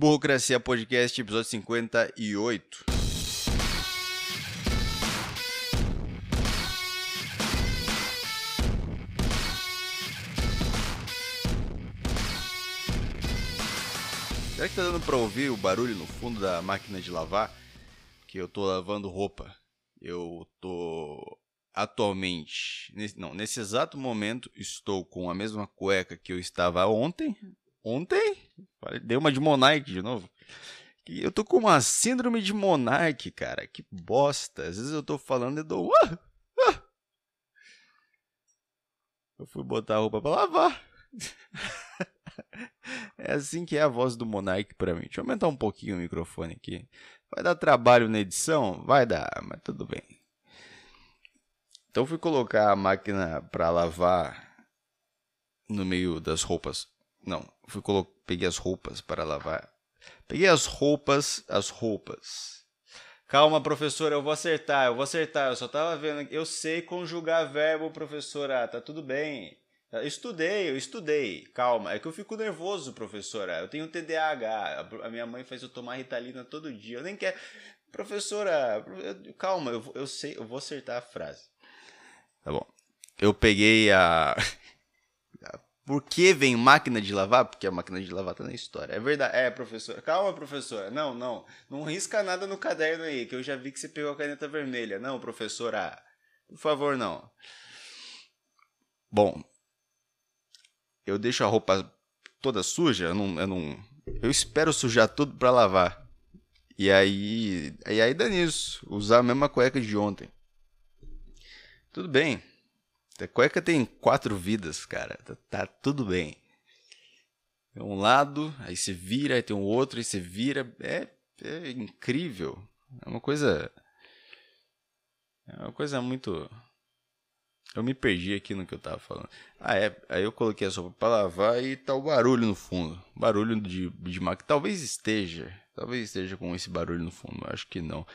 Burocracia Podcast, episódio 58. Será que tá dando pra ouvir o barulho no fundo da máquina de lavar? Que eu tô lavando roupa. Eu tô atualmente, não, nesse exato momento, estou com a mesma cueca que eu estava ontem. Ontem? Dei uma de Monark de novo. Eu tô com uma síndrome de Monark, cara. Que bosta. Às vezes eu tô falando e dou. Ah. Eu fui botar a roupa pra lavar. é assim que é a voz do Monark pra mim. Deixa eu aumentar um pouquinho o microfone aqui. Vai dar trabalho na edição? Vai dar, mas tudo bem. Então fui colocar a máquina para lavar no meio das roupas. Não, fui colo... peguei as roupas para lavar. Peguei as roupas, as roupas. Calma, professora, eu vou acertar, eu vou acertar. Eu só tava vendo, eu sei conjugar verbo, professora, tá tudo bem. Eu estudei, eu estudei. Calma, é que eu fico nervoso, professora. Eu tenho TDAH. A minha mãe faz eu tomar Ritalina todo dia. Eu nem quero. Professora, calma, eu, eu sei, eu vou acertar a frase. Tá bom. Eu peguei a. Por que vem máquina de lavar? Porque a máquina de lavar tá na história. É verdade. É, professora. Calma, professora. Não, não. Não risca nada no caderno aí, que eu já vi que você pegou a caneta vermelha. Não, professora. Por favor, não. Bom. Eu deixo a roupa toda suja. Eu não. Eu, não, eu espero sujar tudo para lavar. E aí. E aí dá nisso. Usar a mesma cueca de ontem. Tudo bem. A cueca tem quatro vidas, cara. Tá, tá tudo bem. Tem um lado, aí você vira, aí tem um outro, aí você vira. É, é incrível. É uma coisa. É uma coisa muito. Eu me perdi aqui no que eu tava falando. Ah, é. Aí eu coloquei a sopa pra lavar e tá o barulho no fundo. Barulho de, de máquina. Talvez esteja. Talvez esteja com esse barulho no fundo. Acho que não.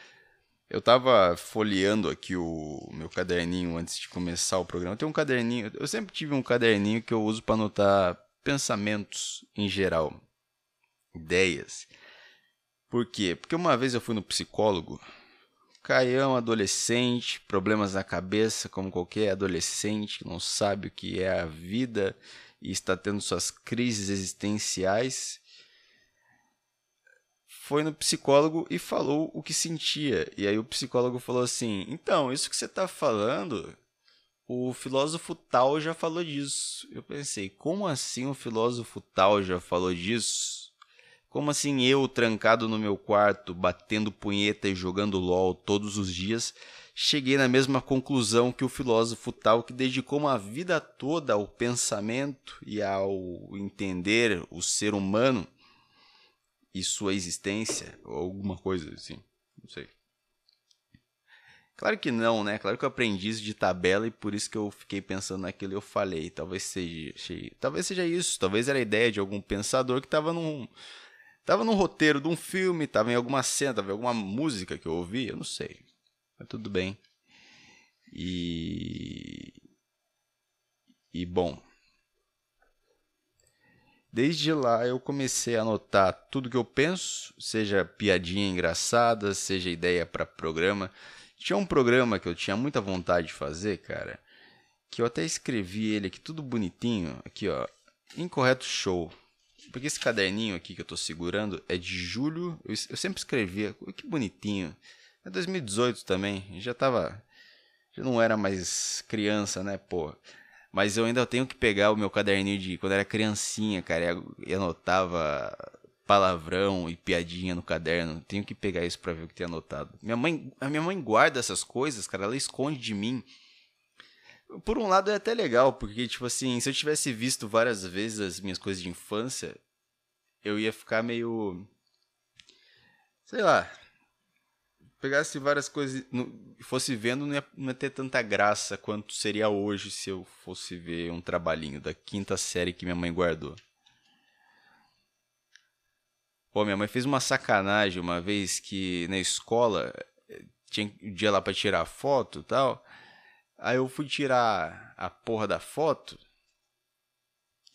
Eu tava folheando aqui o meu caderninho antes de começar o programa. Tem um caderninho, eu sempre tive um caderninho que eu uso para anotar pensamentos em geral, ideias. Por quê? Porque uma vez eu fui no psicólogo, Caião, adolescente, problemas na cabeça, como qualquer adolescente que não sabe o que é a vida e está tendo suas crises existenciais foi no psicólogo e falou o que sentia. E aí o psicólogo falou assim: então, isso que você está falando, o filósofo tal já falou disso. Eu pensei: como assim o filósofo tal já falou disso? Como assim eu, trancado no meu quarto, batendo punheta e jogando LOL todos os dias, cheguei na mesma conclusão que o filósofo tal que dedicou uma vida toda ao pensamento e ao entender o ser humano? E sua existência, ou alguma coisa assim, não sei. Claro que não, né? Claro que eu aprendi isso de tabela e por isso que eu fiquei pensando naquilo eu falei. Talvez seja, talvez seja isso. Talvez era a ideia de algum pensador que estava num, tava num roteiro de um filme, estava em alguma cena, estava em alguma música que eu ouvi, eu não sei. Mas tudo bem. E. E bom. Desde lá eu comecei a anotar tudo que eu penso, seja piadinha engraçada, seja ideia para programa. Tinha um programa que eu tinha muita vontade de fazer, cara, que eu até escrevi ele aqui tudo bonitinho, aqui ó, Incorreto Show. Porque esse caderninho aqui que eu tô segurando é de julho, eu, eu sempre escrevia, que bonitinho. É 2018 também, já tava já não era mais criança, né, pô. Mas eu ainda tenho que pegar o meu caderninho de quando era criancinha, cara, e anotava palavrão e piadinha no caderno. Tenho que pegar isso para ver o que tem anotado. Minha mãe, a minha mãe guarda essas coisas, cara, ela esconde de mim. Por um lado é até legal, porque tipo assim, se eu tivesse visto várias vezes as minhas coisas de infância, eu ia ficar meio sei lá, pegasse várias coisas e fosse vendo, não ia, não ia, ter tanta graça quanto seria hoje se eu fosse ver um trabalhinho da quinta série que minha mãe guardou. Pô, minha mãe fez uma sacanagem uma vez que na escola eh, tinha um dia lá para tirar foto e tal. Aí eu fui tirar a porra da foto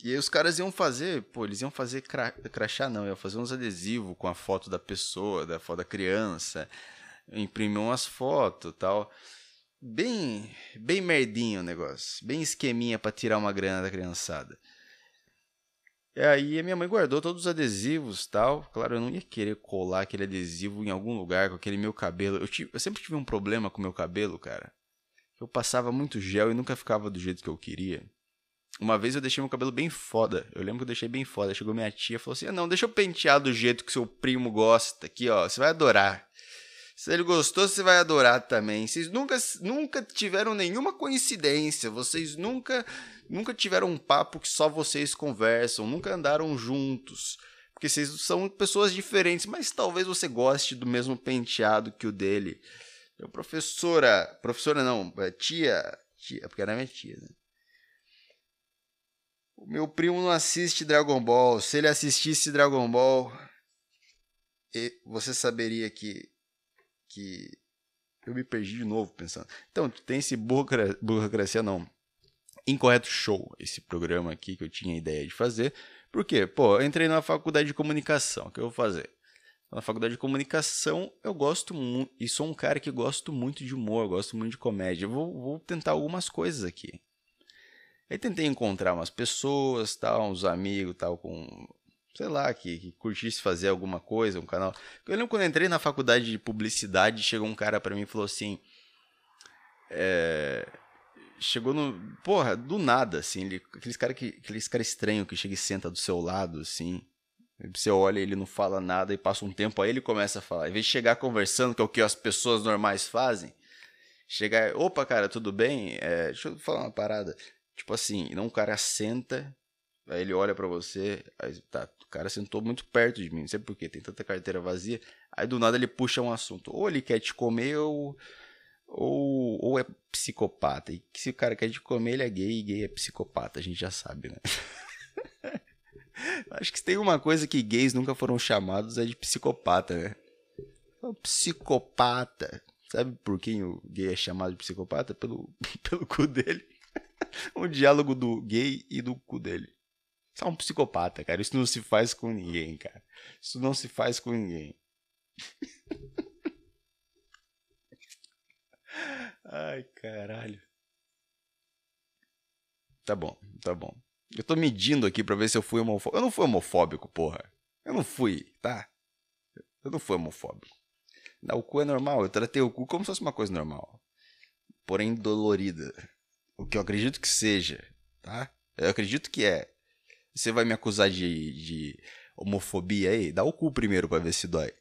E aí os caras iam fazer, pô, eles iam fazer cra crachá não, iam fazer uns adesivos com a foto da pessoa, da foto da criança, imprimir umas fotos tal. Bem, bem merdinho o negócio, bem esqueminha para tirar uma grana da criançada. E aí a minha mãe guardou todos os adesivos tal. Claro, eu não ia querer colar aquele adesivo em algum lugar com aquele meu cabelo. Eu, tive, eu sempre tive um problema com o meu cabelo, cara. Eu passava muito gel e nunca ficava do jeito que eu queria. Uma vez eu deixei meu cabelo bem foda. Eu lembro que eu deixei bem foda. Chegou minha tia e falou assim: ah, Não, deixa eu pentear do jeito que seu primo gosta. Aqui, ó. Você vai adorar. Se ele gostou, você vai adorar também. Vocês nunca, nunca tiveram nenhuma coincidência. Vocês nunca nunca tiveram um papo que só vocês conversam, nunca andaram juntos. Porque vocês são pessoas diferentes, mas talvez você goste do mesmo penteado que o dele. Eu, professora, professora não, é tia, tia, porque era minha tia, né? O meu primo não assiste Dragon Ball. Se ele assistisse Dragon Ball, você saberia que que eu me perdi de novo pensando. Então, tem esse burocracia não Incorreto Show, esse programa aqui que eu tinha ideia de fazer. Por quê? Pô, eu entrei na faculdade de comunicação, o que eu vou fazer? Na faculdade de comunicação, eu gosto muito, e sou um cara que gosto muito de humor, gosto muito de comédia. Eu vou, vou tentar algumas coisas aqui. Aí tentei encontrar umas pessoas, tal, uns amigos, tal, com sei lá, que, que, curtisse fazer alguma coisa, um canal. Eu lembro quando eu entrei na faculdade de publicidade, chegou um cara para mim e falou assim: é, chegou no. Porra, do nada, assim. Ele, aqueles cara que aqueles cara estranho que chega e senta do seu lado, assim. Você olha, ele não fala nada e passa um tempo, aí ele começa a falar. Em vez de chegar conversando, que é o que as pessoas normais fazem, chegar, opa, cara, tudo bem? É, deixa eu falar uma parada. Tipo assim, não o cara senta, aí ele olha para você, aí tá, cara sentou muito perto de mim, não sei porquê, tem tanta carteira vazia. Aí do nada ele puxa um assunto. Ou ele quer te comer, ou ou, ou é psicopata. E se o cara quer de comer, ele é gay e gay é psicopata, a gente já sabe, né? Acho que tem uma coisa que gays nunca foram chamados é de psicopata, né? O psicopata. Sabe por quem o gay é chamado de psicopata? Pelo, pelo cu dele. o diálogo do gay e do cu dele. Isso é um psicopata, cara. Isso não se faz com ninguém, cara. Isso não se faz com ninguém. Ai, caralho. Tá bom, tá bom. Eu tô medindo aqui pra ver se eu fui homofóbico. Eu não fui homofóbico, porra. Eu não fui, tá? Eu não fui homofóbico. Dar o cu é normal. Eu tratei o cu como se fosse uma coisa normal. Porém dolorida. O que eu acredito que seja, tá? Eu acredito que é. Você vai me acusar de, de homofobia aí? Dá o cu primeiro pra ver se dói.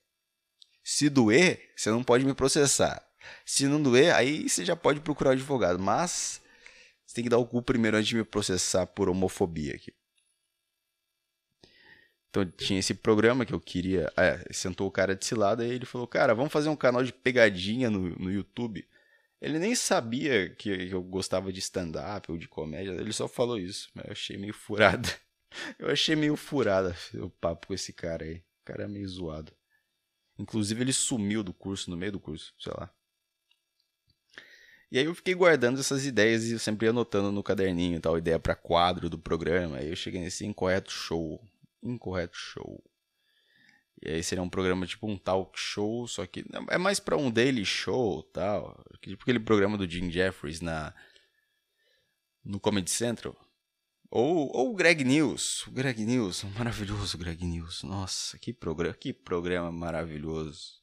Se doer, você não pode me processar. Se não doer, aí você já pode procurar o advogado. Mas você tem que dar o cu primeiro antes de me processar por homofobia aqui. Então tinha esse programa que eu queria. É, sentou o cara de cilada e ele falou: Cara, vamos fazer um canal de pegadinha no, no YouTube. Ele nem sabia que, eu gostava de stand-up ou de comédia, ele só falou isso. Mas eu achei meio furada. Eu achei meio furada o papo com esse cara aí. O cara é meio zoado. Inclusive ele sumiu do curso, no meio do curso, sei lá. E aí eu fiquei guardando essas ideias e eu sempre anotando no caderninho tal, ideia para quadro do programa. Aí eu cheguei nesse incorreto show. Incorreto show. E aí seria um programa tipo um talk show, só que é mais para um daily show, tal, tipo aquele programa do Jim Jeffries na no Comedy Central. Ou, ou o Greg News, o Greg News, maravilhoso Greg News. Nossa, que programa, que programa maravilhoso.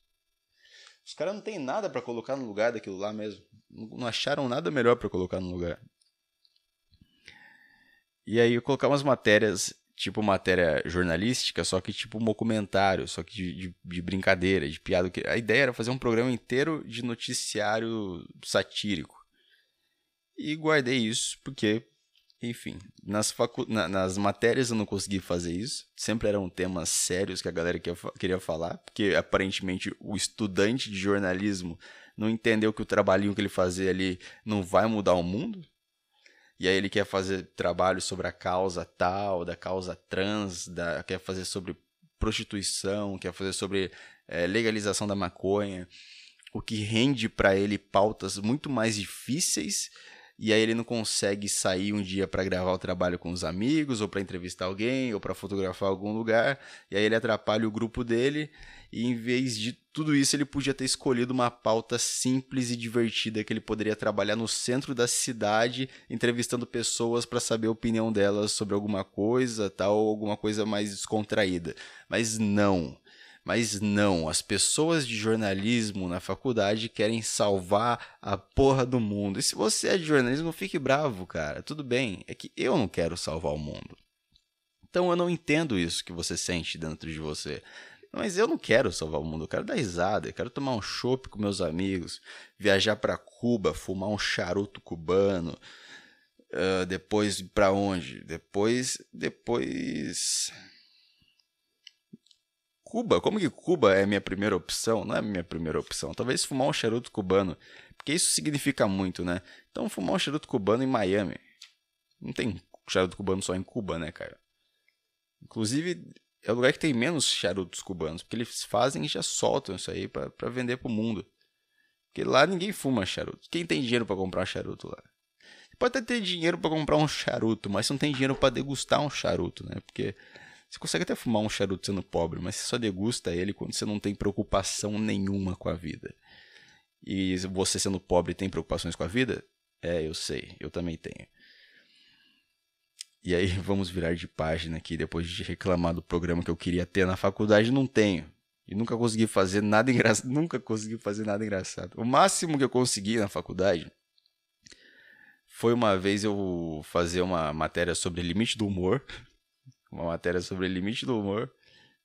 Os caras não tem nada para colocar no lugar daquilo lá mesmo. Não acharam nada melhor para colocar no lugar. E aí eu colocar umas matérias, tipo matéria jornalística, só que tipo um documentário, só que de, de, de brincadeira, de piada. A ideia era fazer um programa inteiro de noticiário satírico. E guardei isso porque enfim, nas, facu... Na, nas matérias eu não consegui fazer isso. Sempre eram temas sérios que a galera queria falar, porque aparentemente o estudante de jornalismo não entendeu que o trabalhinho que ele fazia ali não vai mudar o mundo. E aí ele quer fazer trabalho sobre a causa tal, da causa trans, da... quer fazer sobre prostituição, quer fazer sobre é, legalização da maconha, o que rende para ele pautas muito mais difíceis e aí ele não consegue sair um dia para gravar o trabalho com os amigos, ou para entrevistar alguém, ou para fotografar algum lugar, e aí ele atrapalha o grupo dele, e em vez de tudo isso ele podia ter escolhido uma pauta simples e divertida que ele poderia trabalhar no centro da cidade, entrevistando pessoas para saber a opinião delas sobre alguma coisa, tal, ou alguma coisa mais descontraída. Mas não. Mas não, as pessoas de jornalismo na faculdade querem salvar a porra do mundo. E se você é de jornalismo, fique bravo, cara. Tudo bem, é que eu não quero salvar o mundo. Então eu não entendo isso que você sente dentro de você. Mas eu não quero salvar o mundo, eu quero dar risada, eu quero tomar um chopp com meus amigos, viajar para Cuba, fumar um charuto cubano. Uh, depois para onde? Depois, depois Cuba, como que Cuba é minha primeira opção? Não é minha primeira opção. Talvez fumar um charuto cubano, porque isso significa muito, né? Então fumar um charuto cubano em Miami. Não tem charuto cubano só em Cuba, né, cara? Inclusive, é o lugar que tem menos charutos cubanos, porque eles fazem e já soltam isso aí para vender pro mundo. Porque lá ninguém fuma charuto. Quem tem dinheiro para comprar charuto lá? Pode até ter dinheiro para comprar um charuto, mas não tem dinheiro para degustar um charuto, né? Porque você consegue até fumar um charuto sendo pobre, mas você só degusta ele quando você não tem preocupação nenhuma com a vida. E você sendo pobre tem preocupações com a vida? É, eu sei, eu também tenho. E aí vamos virar de página aqui, depois de reclamar do programa que eu queria ter na faculdade, não tenho. E nunca consegui fazer nada engraçado, nunca consegui fazer nada engraçado. O máximo que eu consegui na faculdade foi uma vez eu fazer uma matéria sobre limite do humor uma matéria sobre limite do humor,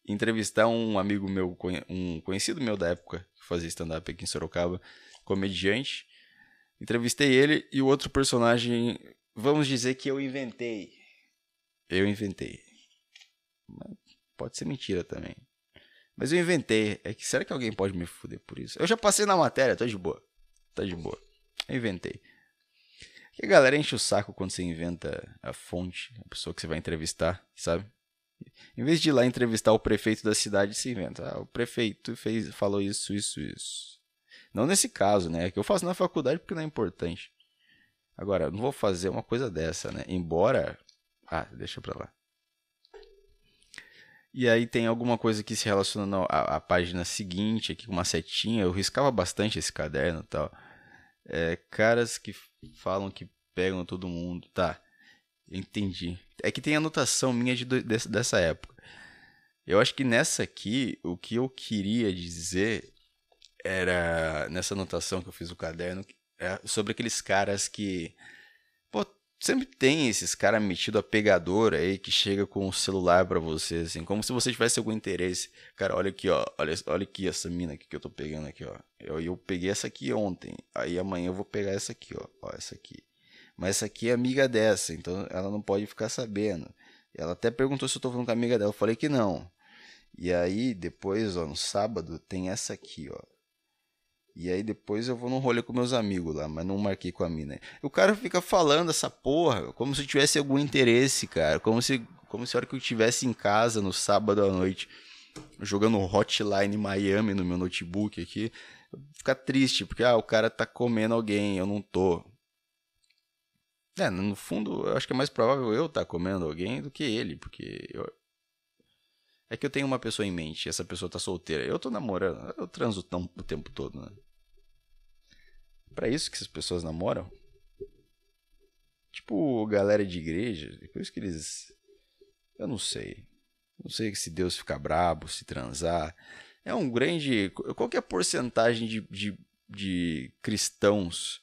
entrevistar um amigo meu, um conhecido meu da época, que fazia stand-up aqui em Sorocaba, comediante. Entrevistei ele e o outro personagem, vamos dizer que eu inventei. Eu inventei. Pode ser mentira também. Mas eu inventei. É que será que alguém pode me fuder por isso? Eu já passei na matéria, tá de boa. Tá de boa. Eu inventei. Que a galera enche o saco quando você inventa a fonte, a pessoa que você vai entrevistar, sabe? Em vez de ir lá entrevistar o prefeito da cidade, se inventa. Ah, o prefeito fez, falou isso, isso, isso. Não nesse caso, né? É que eu faço na faculdade porque não é importante. Agora, não vou fazer uma coisa dessa, né? Embora. Ah, deixa pra lá. E aí tem alguma coisa que se relaciona à, página seguinte, aqui com uma setinha. Eu riscava bastante esse caderno e tal. É, caras que falam que pegam todo mundo. Tá, entendi. É que tem anotação minha de, dessa época. Eu acho que nessa aqui, o que eu queria dizer era, nessa anotação que eu fiz no caderno, é sobre aqueles caras que sempre tem esses caras metidos a pegador aí que chega com o celular para você, assim, como se você tivesse algum interesse. Cara, olha aqui, ó, olha, olha aqui essa mina aqui que eu tô pegando aqui, ó. Eu, eu peguei essa aqui ontem, aí amanhã eu vou pegar essa aqui, ó, ó, essa aqui. Mas essa aqui é amiga dessa, então ela não pode ficar sabendo. Ela até perguntou se eu tô falando com a amiga dela, eu falei que não. E aí, depois, ó, no sábado, tem essa aqui, ó. E aí depois eu vou num rolê com meus amigos lá, mas não marquei com a mina. O cara fica falando essa porra, como se tivesse algum interesse, cara. Como se, como se a hora que eu estivesse em casa no sábado à noite, jogando Hotline Miami no meu notebook aqui, ficar triste, porque ah, o cara tá comendo alguém, eu não tô. É, no fundo, eu acho que é mais provável eu estar tá comendo alguém do que ele, porque eu... é que eu tenho uma pessoa em mente, essa pessoa tá solteira. Eu tô namorando, eu transo tão, o tempo todo, né? para isso que essas pessoas namoram. Tipo, galera de igreja, depois que eles. Eu não sei. Não sei se Deus fica brabo, se transar. É um grande. Qual que é a porcentagem de, de, de cristãos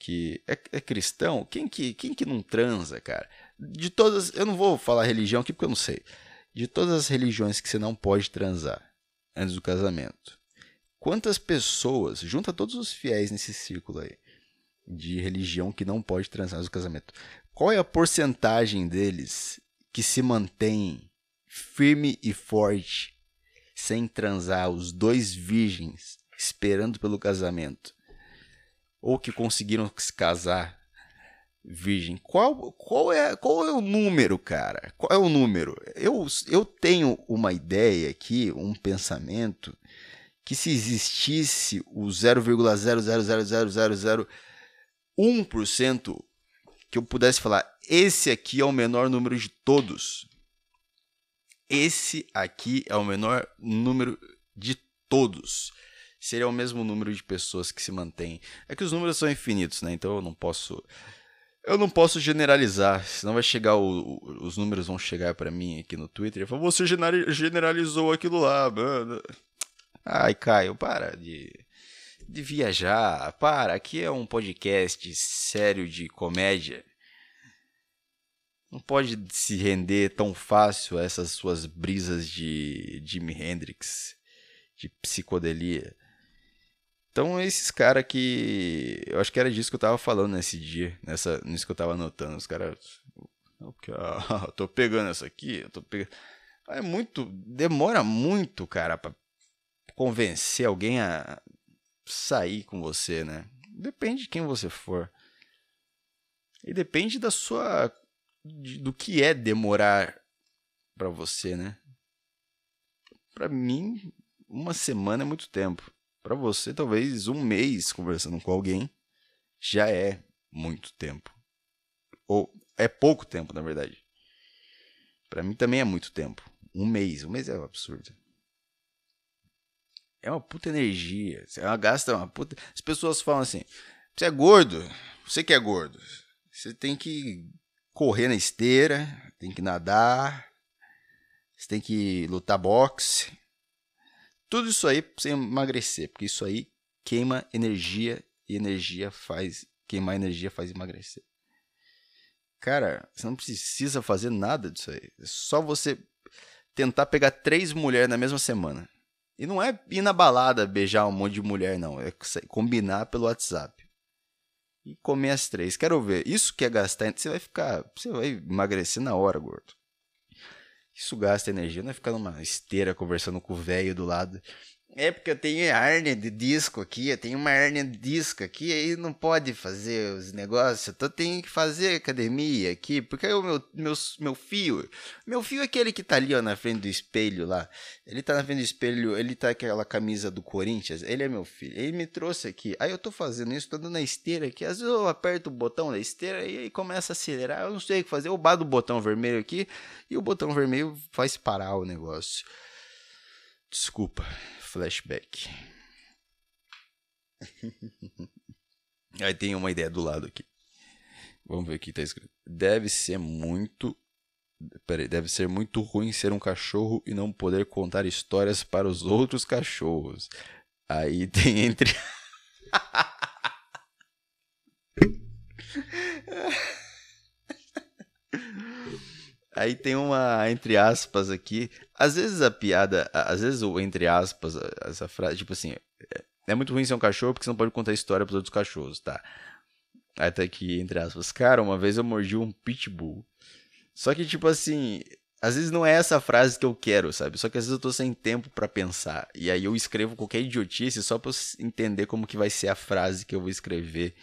que. É, é, cristão? Quem que, quem que não transa, cara? De todas. Eu não vou falar religião aqui porque eu não sei. De todas as religiões que você não pode transar antes do casamento, Quantas pessoas, junta todos os fiéis nesse círculo aí, de religião que não pode transar no casamento, qual é a porcentagem deles que se mantém firme e forte, sem transar, os dois virgens, esperando pelo casamento? Ou que conseguiram se casar virgem. Qual, qual, é, qual é o número, cara? Qual é o número? Eu, eu tenho uma ideia aqui, um pensamento que se existisse o 0,00000 1% que eu pudesse falar, esse aqui é o menor número de todos. Esse aqui é o menor número de todos. Seria o mesmo número de pessoas que se mantém. É que os números são infinitos, né? Então eu não posso eu não posso generalizar, senão vai chegar o, o, os números vão chegar para mim aqui no Twitter e falar, você generalizou aquilo lá, mano. Ai, Caio, para de, de viajar, para, aqui é um podcast sério de comédia. Não pode se render tão fácil a essas suas brisas de Jimi Hendrix, de psicodelia. Então, esses caras que. Eu acho que era disso que eu tava falando nesse dia, nessa, nisso que eu tava anotando. Os caras. Ah, tô pegando essa aqui, eu tô pegando. É muito. Demora muito, cara, pra convencer alguém a sair com você, né? Depende de quem você for. E depende da sua. do que é demorar para você, né? Para mim, uma semana é muito tempo. Para você, talvez um mês conversando com alguém já é muito tempo. Ou é pouco tempo, na verdade. Para mim também é muito tempo. Um mês. Um mês é um absurdo. É uma puta energia. Você é gasta uma puta. As pessoas falam assim: você é gordo. Você que é gordo. Você tem que correr na esteira, tem que nadar, você tem que lutar boxe, tudo isso aí você emagrecer, porque isso aí queima energia e energia faz. Queimar energia faz emagrecer. Cara, você não precisa fazer nada disso aí. É só você tentar pegar três mulheres na mesma semana. E não é ir na balada beijar um monte de mulher, não. É combinar pelo WhatsApp. E comer as três. Quero ver. Isso que é gastar. Você vai ficar. Você vai emagrecer na hora, gordo. Isso gasta energia, não é ficar numa esteira conversando com o velho do lado. É porque eu tenho hérnia de disco aqui, eu tenho uma hérnia de disco aqui, aí não pode fazer os negócios, então tenho que fazer academia aqui, porque o meu, meu, meu fio, meu fio é aquele que tá ali ó, na frente do espelho lá, ele tá na frente do espelho, ele tá com aquela camisa do Corinthians, ele é meu filho, ele me trouxe aqui, aí eu tô fazendo isso, tô dando na esteira aqui, às vezes eu aperto o botão da esteira e aí começa a acelerar, eu não sei o que fazer, eu bato o botão vermelho aqui e o botão vermelho faz parar o negócio. Desculpa flashback. Aí tem uma ideia do lado aqui. Vamos ver o que está escrito. Deve ser muito. Peraí, deve ser muito ruim ser um cachorro e não poder contar histórias para os outros cachorros. Aí tem entre. Aí tem uma, entre aspas, aqui. Às vezes a piada, às vezes o entre aspas, essa frase, tipo assim, é, é muito ruim ser um cachorro porque você não pode contar história pros outros cachorros, tá? Aí tá aqui, entre aspas. Cara, uma vez eu mordi um pitbull. Só que, tipo assim, às vezes não é essa frase que eu quero, sabe? Só que às vezes eu tô sem tempo para pensar. E aí eu escrevo qualquer idiotice só pra eu entender como que vai ser a frase que eu vou escrever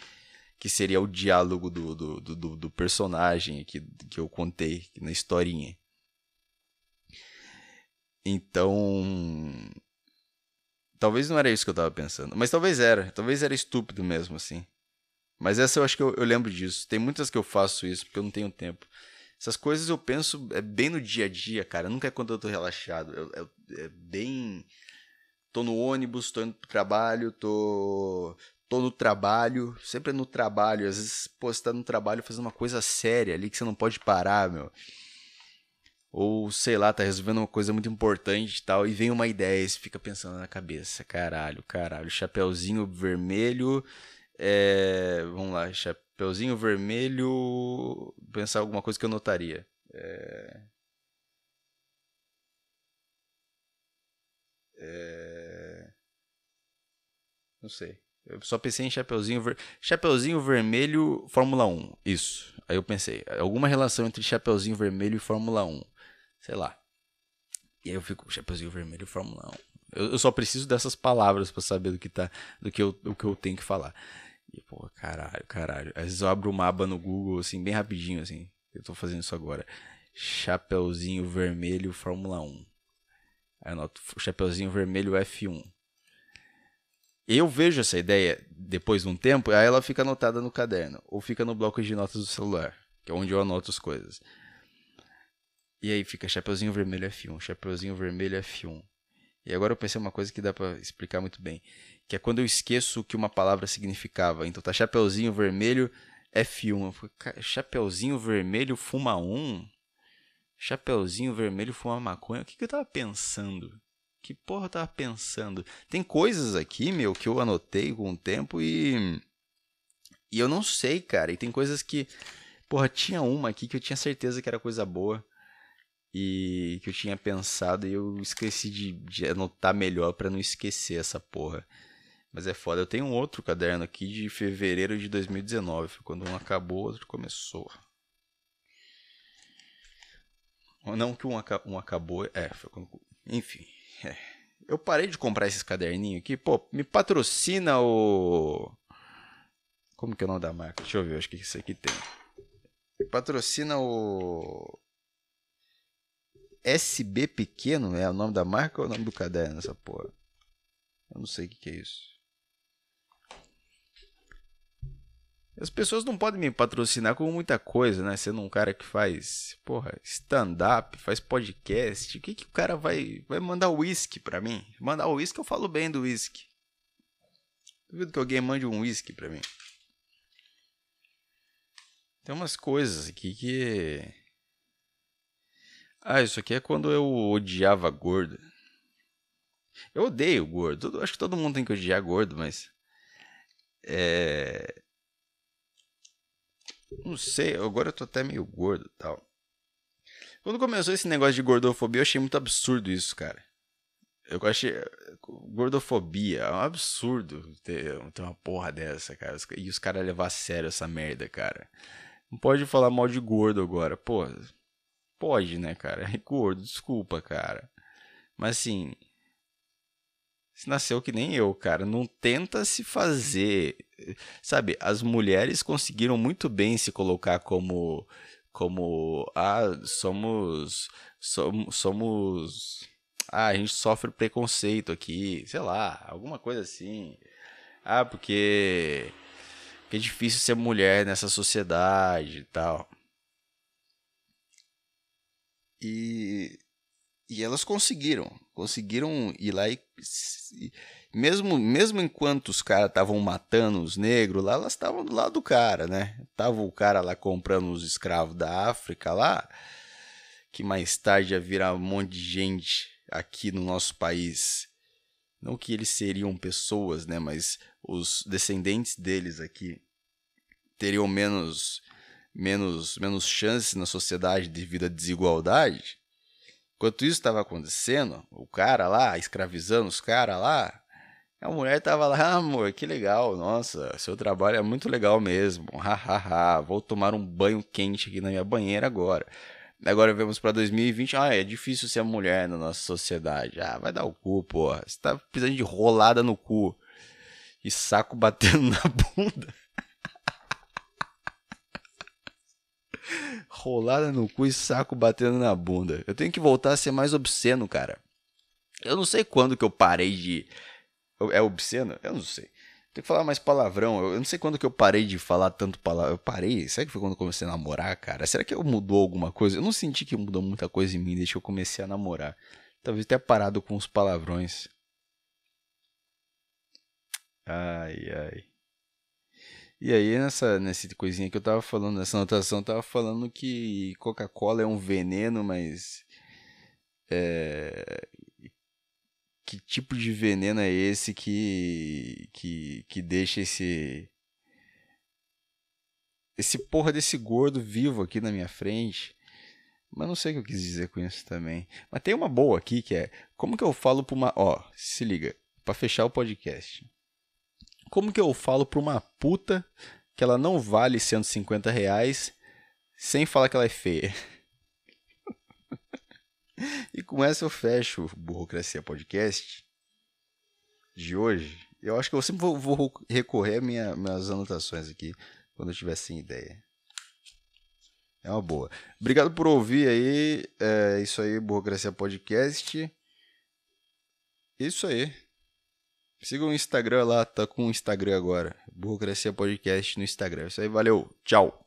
que seria o diálogo do, do, do, do personagem aqui que eu contei na historinha. Então. Talvez não era isso que eu tava pensando. Mas talvez era. Talvez era estúpido mesmo, assim. Mas essa eu acho que eu, eu lembro disso. Tem muitas que eu faço isso porque eu não tenho tempo. Essas coisas eu penso é bem no dia a dia, cara. Nunca é quando eu tô relaxado. Eu, eu, é bem. Tô no ônibus, tô indo pro trabalho, tô tô no trabalho, sempre no trabalho. Às vezes, pô, você tá no trabalho fazendo uma coisa séria ali que você não pode parar, meu. Ou, sei lá, tá resolvendo uma coisa muito importante e tal, e vem uma ideia e você fica pensando na cabeça, caralho, caralho, chapeuzinho vermelho, é... vamos lá, chapeuzinho vermelho, pensar alguma coisa que eu notaria. É... É... Não sei. Eu só pensei em Chapeuzinho, ver... Chapeuzinho Vermelho Fórmula 1. Isso. Aí eu pensei, alguma relação entre Chapeuzinho Vermelho e Fórmula 1. Sei lá. E aí eu fico, Chapeuzinho Vermelho Fórmula 1. Eu, eu só preciso dessas palavras para saber do que tá, do que eu, do que eu tenho que falar. E, pô, caralho, caralho. Às vezes eu abro uma aba no Google, assim, bem rapidinho, assim. Eu tô fazendo isso agora. Chapeuzinho Vermelho Fórmula 1. Aí eu anoto Chapeuzinho Vermelho F1. Eu vejo essa ideia depois de um tempo, aí ela fica anotada no caderno, ou fica no bloco de notas do celular, que é onde eu anoto as coisas. E aí fica Chapeuzinho Vermelho F1, Chapeuzinho Vermelho F1. E agora eu pensei uma coisa que dá para explicar muito bem, que é quando eu esqueço o que uma palavra significava. Então tá Chapeuzinho Vermelho F1. Falei, Chapeuzinho Vermelho fuma um? Chapeuzinho Vermelho fuma maconha? O que, que eu tava pensando? Que porra eu tava pensando? Tem coisas aqui, meu, que eu anotei com o tempo e. E eu não sei, cara. E tem coisas que. Porra, tinha uma aqui que eu tinha certeza que era coisa boa e que eu tinha pensado e eu esqueci de, de anotar melhor para não esquecer essa porra. Mas é foda. Eu tenho um outro caderno aqui de fevereiro de 2019. Foi quando um acabou, o outro começou. Não que um, um acabou. É, foi quando. Enfim. É. Eu parei de comprar esses caderninhos aqui. Pô, me patrocina o. Como que é o nome da marca? Deixa eu ver, acho que isso aqui tem. Patrocina o. SB Pequeno é o nome da marca ou é o nome do caderno, essa porra? Eu não sei o que, que é isso. As pessoas não podem me patrocinar com muita coisa, né? Sendo um cara que faz, porra, stand-up, faz podcast. O que, que o cara vai, vai mandar uísque pra mim? Mandar uísque, eu falo bem do uísque. Duvido que alguém mande um uísque pra mim. Tem umas coisas aqui que ah, isso aqui é quando eu odiava gordo. Eu odeio gordo. Acho que todo mundo tem que odiar gordo, mas. É. Não sei, agora eu tô até meio gordo e tal. Quando começou esse negócio de gordofobia, eu achei muito absurdo isso, cara. Eu achei. Gordofobia é um absurdo ter, ter uma porra dessa, cara. E os caras levar a sério essa merda, cara. Não pode falar mal de gordo agora. Pô, Pode, né, cara? Gordo, desculpa, cara. Mas assim. Se nasceu que nem eu, cara. Não tenta se fazer. Sabe, as mulheres conseguiram muito bem se colocar como. Como. Ah, somos. Somos. somos ah, a gente sofre preconceito aqui. Sei lá, alguma coisa assim. Ah. Porque é difícil ser mulher nessa sociedade e tal. E, e elas conseguiram. Conseguiram ir lá e. Mesmo, mesmo enquanto os caras estavam matando os negros lá, elas estavam do lado do cara, né? Tava o cara lá comprando os escravos da África lá, que mais tarde ia virar um monte de gente aqui no nosso país. Não que eles seriam pessoas, né? Mas os descendentes deles aqui teriam menos menos, menos chances na sociedade devido à desigualdade. Enquanto isso estava acontecendo, o cara lá, escravizando os caras lá, a mulher tava lá, ah, amor, que legal, nossa, seu trabalho é muito legal mesmo, hahaha, vou tomar um banho quente aqui na minha banheira agora. Agora vemos para 2020, ah, é difícil ser mulher na nossa sociedade. Ah, vai dar o cu, porra. Você tá precisando de rolada no cu e saco batendo na bunda. Rolada no cu e saco batendo na bunda. Eu tenho que voltar a ser mais obsceno, cara. Eu não sei quando que eu parei de. É obsceno? Eu não sei. Tem que falar mais palavrão. Eu não sei quando que eu parei de falar tanto palavrão. Eu parei. Será que foi quando eu comecei a namorar, cara? Será que eu mudou alguma coisa? Eu não senti que mudou muita coisa em mim desde que eu comecei a namorar. Talvez tenha parado com os palavrões. Ai, ai. E aí, nessa, nessa coisinha que eu tava falando, nessa anotação, eu tava falando que Coca-Cola é um veneno, mas. É, que tipo de veneno é esse que, que, que deixa esse. Esse porra desse gordo vivo aqui na minha frente? Mas não sei o que eu quis dizer com isso também. Mas tem uma boa aqui que é: como que eu falo pra uma. Ó, se liga, para fechar o podcast. Como que eu falo pra uma puta que ela não vale 150 reais sem falar que ela é feia? e com essa eu fecho o Burocracia Podcast de hoje. Eu acho que eu sempre vou, vou recorrer às minha, minhas anotações aqui quando eu tiver sem ideia. É uma boa. Obrigado por ouvir aí. É isso aí, Burocracia Podcast. Isso aí. Siga o Instagram lá, tá com o Instagram agora. Burocracia Podcast no Instagram. Isso aí, valeu. Tchau.